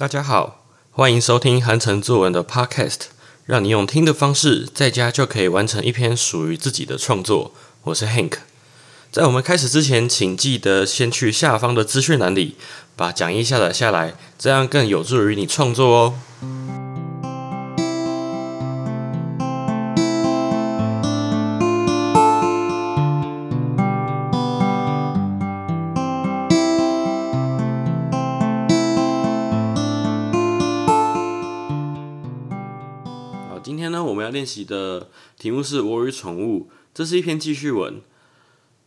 大家好，欢迎收听韩城作文的 Podcast，让你用听的方式在家就可以完成一篇属于自己的创作。我是 Hank，在我们开始之前，请记得先去下方的资讯栏里把讲义下载下来，这样更有助于你创作哦。今天呢，我们要练习的题目是“我与宠物”，这是一篇记叙文。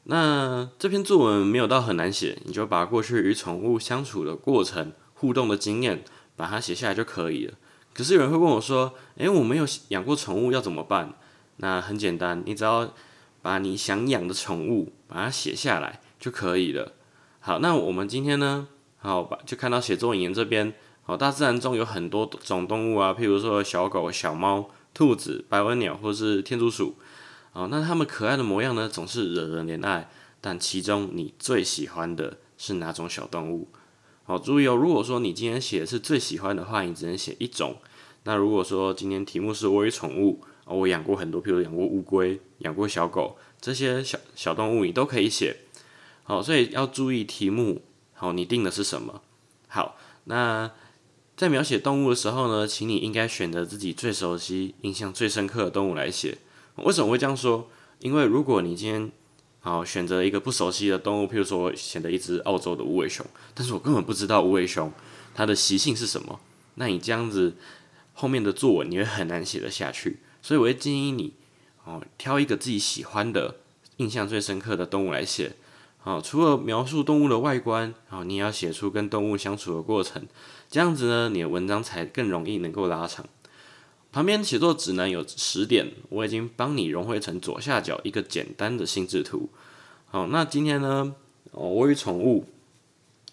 那这篇作文没有到很难写，你就把过去与宠物相处的过程、互动的经验，把它写下来就可以了。可是有人会问我说：“诶，我没有养过宠物，要怎么办？”那很简单，你只要把你想养的宠物把它写下来就可以了。好，那我们今天呢，好吧，就看到写作文言这边。好，大自然中有很多种动物啊，譬如说小狗、小猫、兔子、白文鸟或是天竺鼠。哦，那它们可爱的模样呢，总是惹人怜爱。但其中你最喜欢的是哪种小动物？好，注意哦，如果说你今天写的是最喜欢的话，你只能写一种。那如果说今天题目是我与宠物，我养过很多，譬如养过乌龟、养过小狗，这些小小动物你都可以写。好，所以要注意题目，好，你定的是什么？好，那。在描写动物的时候呢，请你应该选择自己最熟悉、印象最深刻的动物来写。为什么会这样说？因为如果你今天好选择一个不熟悉的动物，譬如说选择一只澳洲的无尾熊，但是我根本不知道无尾熊它的习性是什么，那你这样子后面的作文你会很难写得下去。所以我会建议你哦，挑一个自己喜欢的、印象最深刻的动物来写。好，除了描述动物的外观，好，你也要写出跟动物相处的过程，这样子呢，你的文章才更容易能够拉长。旁边写作指南有十点，我已经帮你融汇成左下角一个简单的心智图。好，那今天呢，哦，我与宠物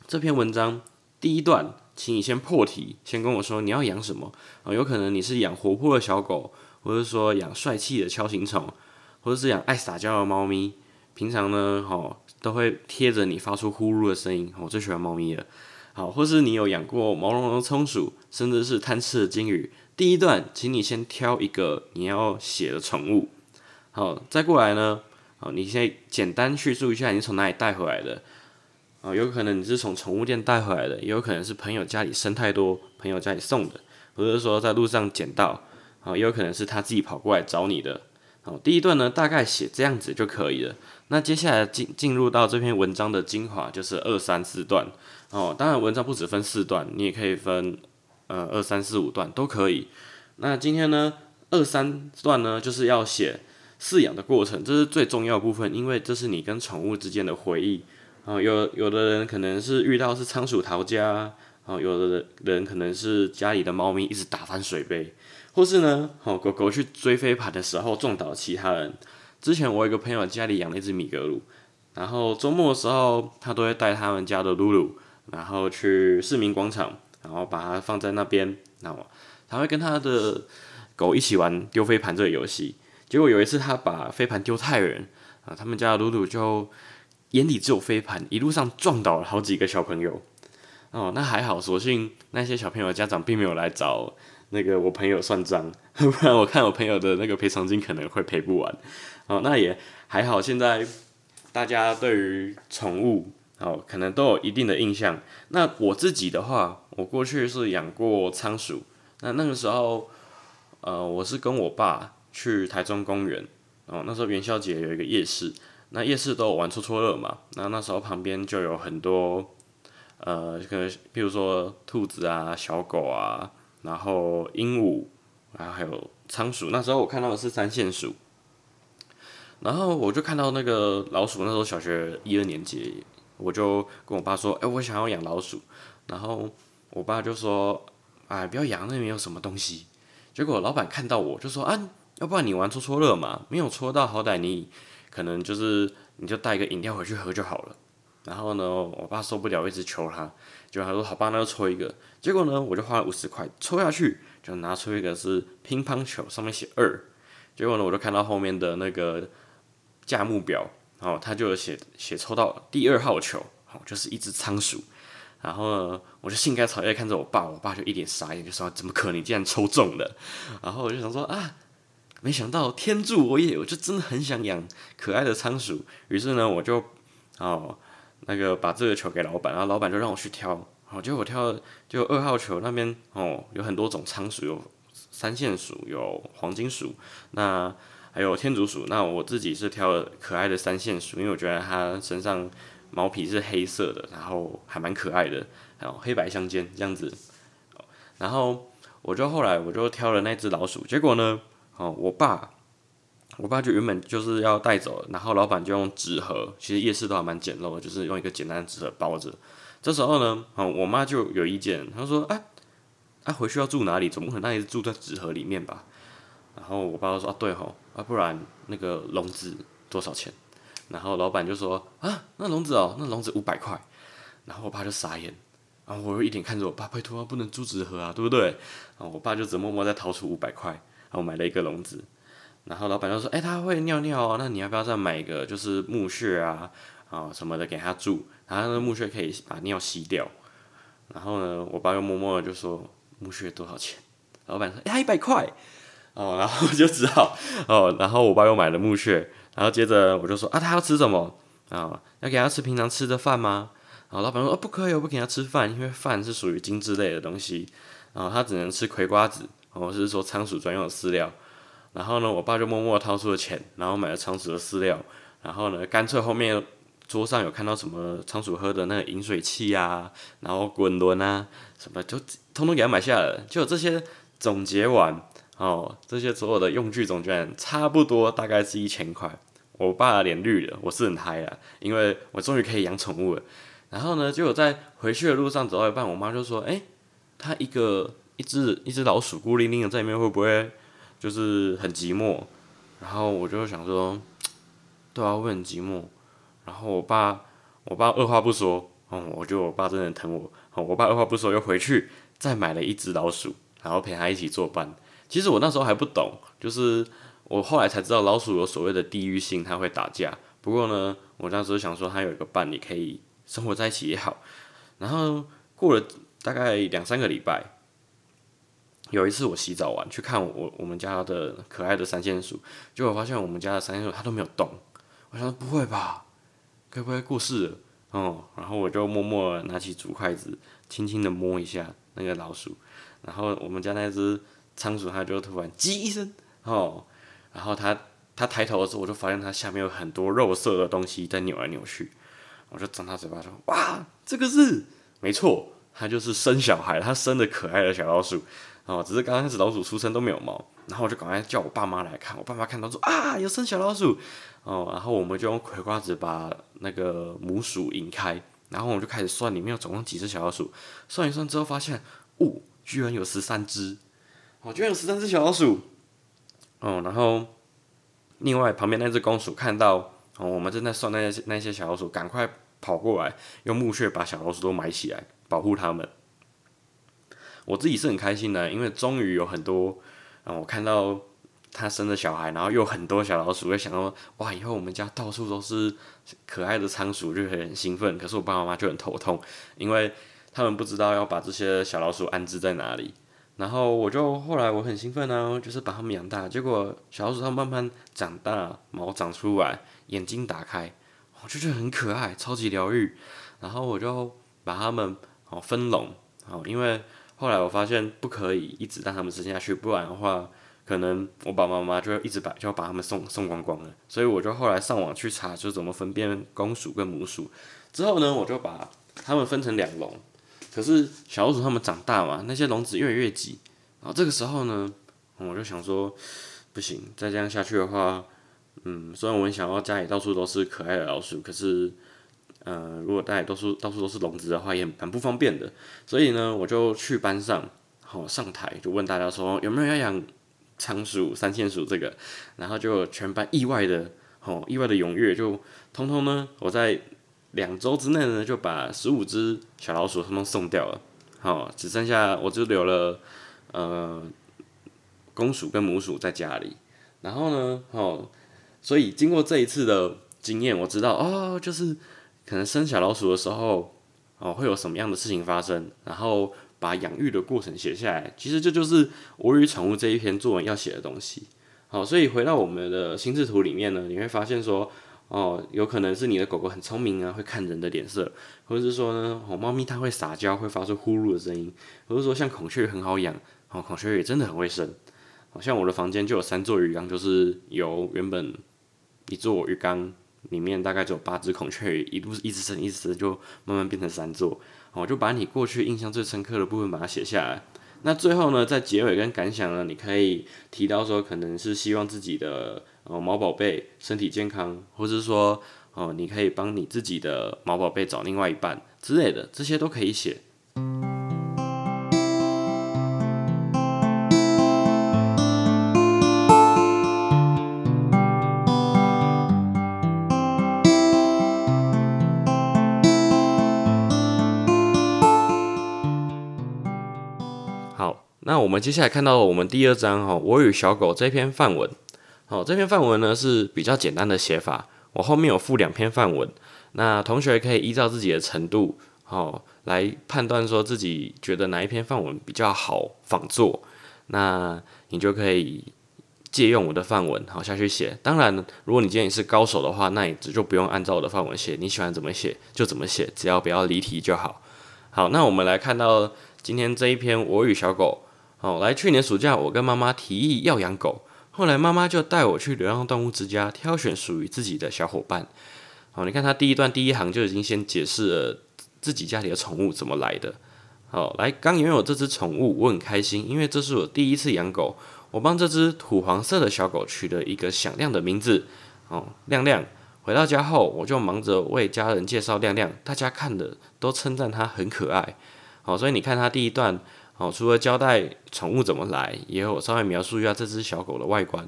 这篇文章第一段，请你先破题，先跟我说你要养什么啊？有可能你是养活泼的小狗，或者说养帅气的锹形虫，或者是养爱撒娇的猫咪。平常呢，哈。都会贴着你发出呼噜的声音，我最喜欢猫咪了。好，或是你有养过毛茸茸的松鼠，甚至是贪吃的金鱼。第一段，请你先挑一个你要写的宠物。好，再过来呢，好，你先简单叙述一下你从哪里带回来的。啊，有可能你是从宠物店带回来的，也有可能是朋友家里生太多，朋友家里送的，或者说在路上捡到。好，也有可能是他自己跑过来找你的。好，第一段呢，大概写这样子就可以了。那接下来进进入到这篇文章的精华，就是二三四段哦。当然，文章不止分四段，你也可以分呃二三四五段都可以。那今天呢，二三段呢，就是要写饲养的过程，这是最重要部分，因为这是你跟宠物之间的回忆。哦，有有的人可能是遇到是仓鼠逃家，哦，有的人可能是家里的猫咪一直打翻水杯，或是呢，哦狗狗去追飞盘的时候撞倒其他人。之前我有一个朋友家里养了一只米格鲁，然后周末的时候，他都会带他们家的露露，然后去市民广场，然后把它放在那边，那么他会跟他的狗一起玩丢飞盘这个游戏。结果有一次他把飞盘丢太远，啊，他们家的露露就眼里只有飞盘，一路上撞倒了好几个小朋友。哦，那还好，所幸那些小朋友的家长并没有来找那个我朋友算账，不然我看我朋友的那个赔偿金可能会赔不完。哦，那也还好。现在大家对于宠物哦，可能都有一定的印象。那我自己的话，我过去是养过仓鼠。那那个时候，呃，我是跟我爸去台中公园。哦，那时候元宵节有一个夜市，那夜市都有玩戳戳乐嘛。那那时候旁边就有很多，呃，可能比如说兔子啊、小狗啊，然后鹦鹉，然后还有仓鼠。那时候我看到的是三线鼠。然后我就看到那个老鼠，那时候小学一二年级，我就跟我爸说：“哎，我想要养老鼠。”然后我爸就说：“哎，不要养，那里面有什么东西。”结果老板看到我就说：“啊，要不然你玩戳戳乐嘛，没有戳到，好歹你可能就是你就带一个饮料回去喝就好了。”然后呢，我爸受不了，一直求他，就他说：“好吧，那就抽一个。”结果呢，我就花了五十块抽下去，就拿出一个是乒乓球，上面写二。结果呢，我就看到后面的那个。价目表，哦他就写写抽到第二号球，好，就是一只仓鼠。然后呢，我就兴高采烈看着我爸，我爸就一脸傻眼，就说：“怎么可能？你竟然抽中了？”然后我就想说啊，没想到天助我也，我就真的很想养可爱的仓鼠。于是呢，我就哦那个把这个球给老板，然后老板就让我去挑。哦，结果我挑就二号球那边哦，有很多种仓鼠，有三线鼠，有黄金鼠，那还有天竺鼠。那我自己是挑了可爱的三线鼠，因为我觉得它身上。毛皮是黑色的，然后还蛮可爱的，还有黑白相间这样子。然后我就后来我就挑了那只老鼠，结果呢，哦，我爸，我爸就原本就是要带走，然后老板就用纸盒，其实夜市都还蛮简陋的，就是用一个简单的纸盒包着。这时候呢，哦，我妈就有意见，她说：“啊，啊，回去要住哪里？总不可能那一直住在纸盒里面吧？”然后我爸就说：“啊，对吼，啊，不然那个笼子多少钱？”然后老板就说啊，那笼子哦，那笼子五百块。然后我爸就傻眼，然后我又一点看着我爸，拜托啊，不能住纸盒啊，对不对？然后我爸就只默默再掏出五百块，然后买了一个笼子。然后老板就说，哎，他会尿尿哦，那你要不要再买一个，就是木屑啊啊什么的给他住，然后那个木屑可以把尿吸掉。然后呢，我爸又默默的就说，木屑多少钱？老板说，哎，一百块。哦，然后就只好哦，然后我爸又买了木屑。然后接着我就说啊，他要吃什么啊？要给他吃平常吃的饭吗？然后老板说哦，不可以，我不给他吃饭，因为饭是属于精致类的东西，然后他只能吃葵瓜子，或者是说仓鼠专用的饲料。然后呢，我爸就默默掏出了钱，然后买了仓鼠的饲料。然后呢，干脆后面桌上有看到什么仓鼠喝的那个饮水器啊，然后滚轮啊，什么就通通给他买下来了。就这些总结完。哦，这些所有的用具总居然差不多大概是一千块。我爸脸绿了，我是很嗨啊，因为我终于可以养宠物了。然后呢，结果在回去的路上走到一半，我妈就说：“哎，他一个一只一只老鼠孤零零的在里面，会不会就是很寂寞？”然后我就想说：“对啊，会很寂寞。”然后我爸我爸二话不说，哦，我觉得我爸真的很疼我。哦，我爸二话不说又回去再买了一只老鼠，然后陪他一起作伴。其实我那时候还不懂，就是我后来才知道老鼠有所谓的地域性，它会打架。不过呢，我那时候想说它有一个伴，你可以生活在一起也好。然后过了大概两三个礼拜，有一次我洗澡完去看我我们家的可爱的三线鼠，结果发现我们家的三线鼠它都没有动。我想不会吧，该不会过世了？哦，然后我就默默拿起竹筷子，轻轻的摸一下那个老鼠，然后我们家那只。仓鼠它就突然叽一声哦，然后它它抬头的时候，我就发现它下面有很多肉色的东西在扭来扭去，我就张大嘴巴说：“哇，这个是没错，它就是生小孩，它生的可爱的小老鼠。哦，只是刚开始老鼠出生都没有毛，然后我就赶快叫我爸妈来看，我爸妈看到说啊，有生小老鼠。哦，然后我们就用葵瓜子把那个母鼠引开，然后我们就开始算里面有总共几只小老鼠，算一算之后发现，哦，居然有十三只。哦，居然有十三只小老鼠，哦，然后另外旁边那只公鼠看到哦，我们正在算那些那些小老鼠，赶快跑过来，用木屑把小老鼠都埋起来，保护它们。我自己是很开心的，因为终于有很多，然后我看到它生的小孩，然后又很多小老鼠，会想到哇，以后我们家到处都是可爱的仓鼠，就很兴奋。可是我爸爸妈妈就很头痛，因为他们不知道要把这些小老鼠安置在哪里。然后我就后来我很兴奋呢，就是把它们养大。结果小老鼠它慢慢长大，毛长出来，眼睛打开，我就觉得很可爱，超级疗愈。然后我就把它们哦分笼，哦，因为后来我发现不可以一直让它们生下去，不然的话，可能我爸爸妈妈就一直把就要把它们送送光光了。所以我就后来上网去查，就怎么分辨公鼠跟母鼠。之后呢，我就把它们分成两笼。可是小老鼠它们长大嘛，那些笼子越来越挤，然后这个时候呢，我就想说，不行，再这样下去的话，嗯，虽然我很想要家里到处都是可爱的老鼠，可是，呃，如果家里到处到处都是笼子的话，也蛮不方便的。所以呢，我就去班上，好上台就问大家说，有没有要养仓鼠、三线鼠这个？然后就全班意外的，哦，意外的踊跃，就通通呢，我在。两周之内呢，就把十五只小老鼠他们送掉了，好，只剩下我就留了呃公鼠跟母鼠在家里。然后呢，哦，所以经过这一次的经验，我知道哦，就是可能生小老鼠的时候，哦，会有什么样的事情发生，然后把养育的过程写下来。其实这就是我与宠物这一篇作文要写的东西。好，所以回到我们的心智图里面呢，你会发现说，哦，有可能是你的狗狗很聪明啊，会看人的脸色，或者是说呢，哦，猫咪它会撒娇，会发出呼噜的声音，或者说像孔雀很好养，哦，孔雀也真的很会生。好像我的房间就有三座鱼缸，就是由原本一座鱼缸里面大概只有八只孔雀鱼，一路一直生一直，就慢慢变成三座。我就把你过去印象最深刻的部分把它写下来。那最后呢，在结尾跟感想呢，你可以提到说，可能是希望自己的呃毛宝贝身体健康，或是说哦，你可以帮你自己的毛宝贝找另外一半之类的，这些都可以写。接下来看到我们第二章哈，我与小狗这篇范文，好，这篇范文呢是比较简单的写法，我后面有附两篇范文，那同学可以依照自己的程度，好来判断说自己觉得哪一篇范文比较好仿作，那你就可以借用我的范文好下去写。当然，如果你今天你是高手的话，那你就不用按照我的范文写，你喜欢怎么写就怎么写，只要不要离题就好。好，那我们来看到今天这一篇我与小狗。好，来去年暑假，我跟妈妈提议要养狗，后来妈妈就带我去流浪动物之家挑选属于自己的小伙伴。好，你看他第一段第一行就已经先解释了自己家里的宠物怎么来的。好，来刚拥有这只宠物，我很开心，因为这是我第一次养狗。我帮这只土黄色的小狗取了一个响亮的名字，哦，亮亮。回到家后，我就忙着为家人介绍亮亮，大家看的都称赞它很可爱。好，所以你看他第一段。好，除了交代宠物怎么来，也有稍微描述一下这只小狗的外观。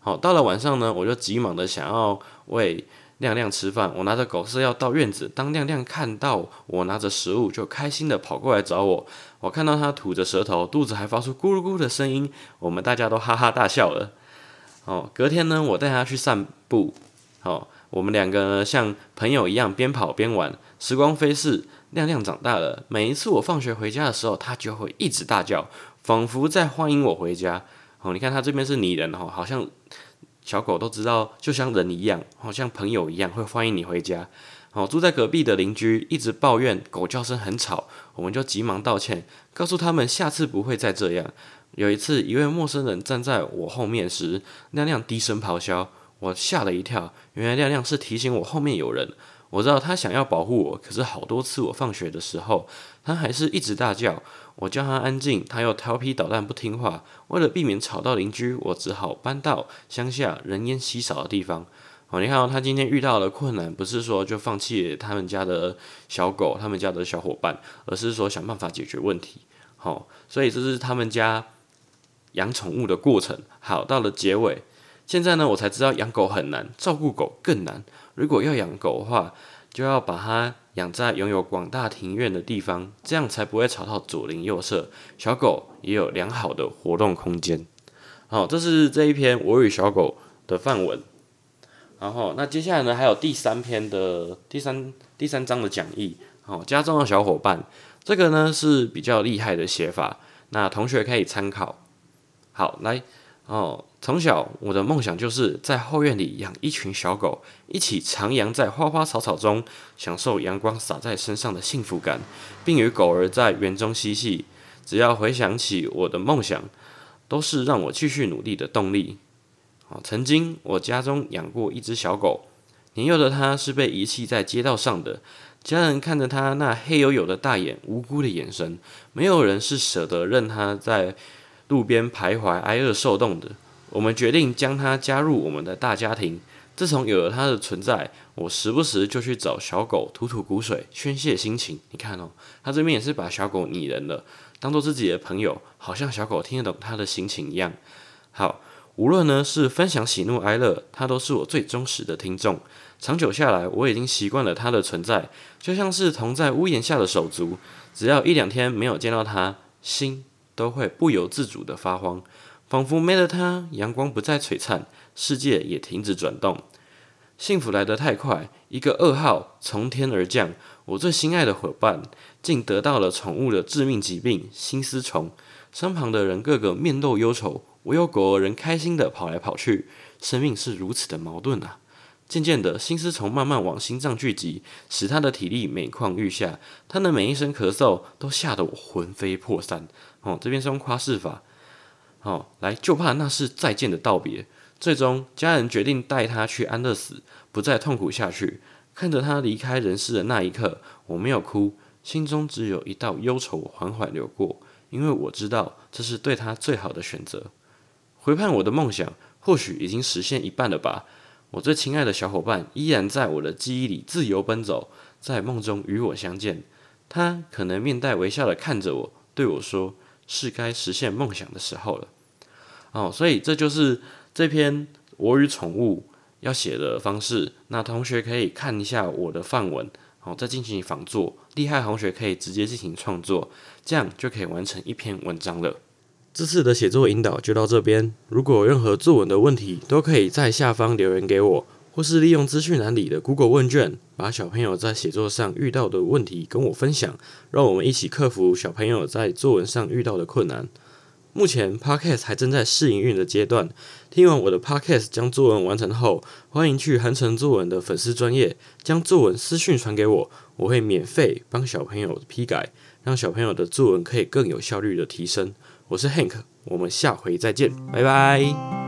好，到了晚上呢，我就急忙的想要喂亮亮吃饭。我拿着狗饲料到院子，当亮亮看到我拿着食物，就开心的跑过来找我。我看到它吐着舌头，肚子还发出咕噜咕的声音，我们大家都哈哈大笑了。哦，隔天呢，我带它去散步。好，我们两个呢像朋友一样边跑边玩，时光飞逝。亮亮长大了，每一次我放学回家的时候，它就会一直大叫，仿佛在欢迎我回家。哦，你看它这边是拟人哦，好像小狗都知道，就像人一样，好像朋友一样，会欢迎你回家。哦，住在隔壁的邻居一直抱怨狗叫声很吵，我们就急忙道歉，告诉他们下次不会再这样。有一次，一位陌生人站在我后面时，亮亮低声咆哮，我吓了一跳，原来亮亮是提醒我后面有人。我知道他想要保护我，可是好多次我放学的时候，他还是一直大叫。我叫他安静，他又调皮捣蛋不听话。为了避免吵到邻居，我只好搬到乡下人烟稀少的地方。哦，你看到他今天遇到的困难，不是说就放弃他们家的小狗、他们家的小伙伴，而是说想办法解决问题。好，所以这是他们家养宠物的过程。好，到了结尾，现在呢，我才知道养狗很难，照顾狗更难。如果要养狗的话，就要把它养在拥有广大庭院的地方，这样才不会吵到左邻右舍。小狗也有良好的活动空间。好，这是这一篇我与小狗的范文。然后，那接下来呢，还有第三篇的第三第三章的讲义。好，家中的小伙伴，这个呢是比较厉害的写法，那同学可以参考。好，来。哦，从小我的梦想就是在后院里养一群小狗，一起徜徉在花花草草中，享受阳光洒在身上的幸福感，并与狗儿在园中嬉戏。只要回想起我的梦想，都是让我继续努力的动力。哦，曾经我家中养过一只小狗，年幼的它是被遗弃在街道上的，家人看着它那黑黝黝的大眼、无辜的眼神，没有人是舍得任它在。路边徘徊、挨饿受冻的，我们决定将它加入我们的大家庭。自从有了它的存在，我时不时就去找小狗吐吐苦水，宣泄心情。你看哦，他这边也是把小狗拟人了，当做自己的朋友，好像小狗听得懂他的心情一样。好，无论呢是分享喜怒哀乐，它都是我最忠实的听众。长久下来，我已经习惯了它的存在，就像是同在屋檐下的手足。只要一两天没有见到它，心。都会不由自主的发慌，仿佛没了它，阳光不再璀璨，世界也停止转动。幸福来得太快，一个噩耗从天而降，我最心爱的伙伴竟得到了宠物的致命疾病——心丝虫。身旁的人个个面露忧愁，唯有狗儿仍开心的跑来跑去。生命是如此的矛盾啊！渐渐的，心丝虫慢慢往心脏聚集，使他的体力每况愈下。他的每一声咳嗽都吓得我魂飞魄散。哦，这边是用夸饰法。哦，来，就怕那是再见的道别。最终，家人决定带他去安乐死，不再痛苦下去。看着他离开人世的那一刻，我没有哭，心中只有一道忧愁缓缓流过，因为我知道这是对他最好的选择。回盼我的梦想，或许已经实现一半了吧。我最亲爱的小伙伴依然在我的记忆里自由奔走，在梦中与我相见。他可能面带微笑的看着我，对我说：“是该实现梦想的时候了。”哦，所以这就是这篇我与宠物要写的方式。那同学可以看一下我的范文，好，再进行仿作。厉害同学可以直接进行创作，这样就可以完成一篇文章了。这次的写作引导就到这边。如果有任何作文的问题，都可以在下方留言给我，或是利用资讯栏里的 Google 问卷，把小朋友在写作上遇到的问题跟我分享，让我们一起克服小朋友在作文上遇到的困难。目前 Podcast 还正在试营运的阶段，听完我的 Podcast 将作文完成后，欢迎去韩城作文的粉丝专业将作文私讯传给我，我会免费帮小朋友批改，让小朋友的作文可以更有效率的提升。我是 Hank，我们下回再见，拜拜。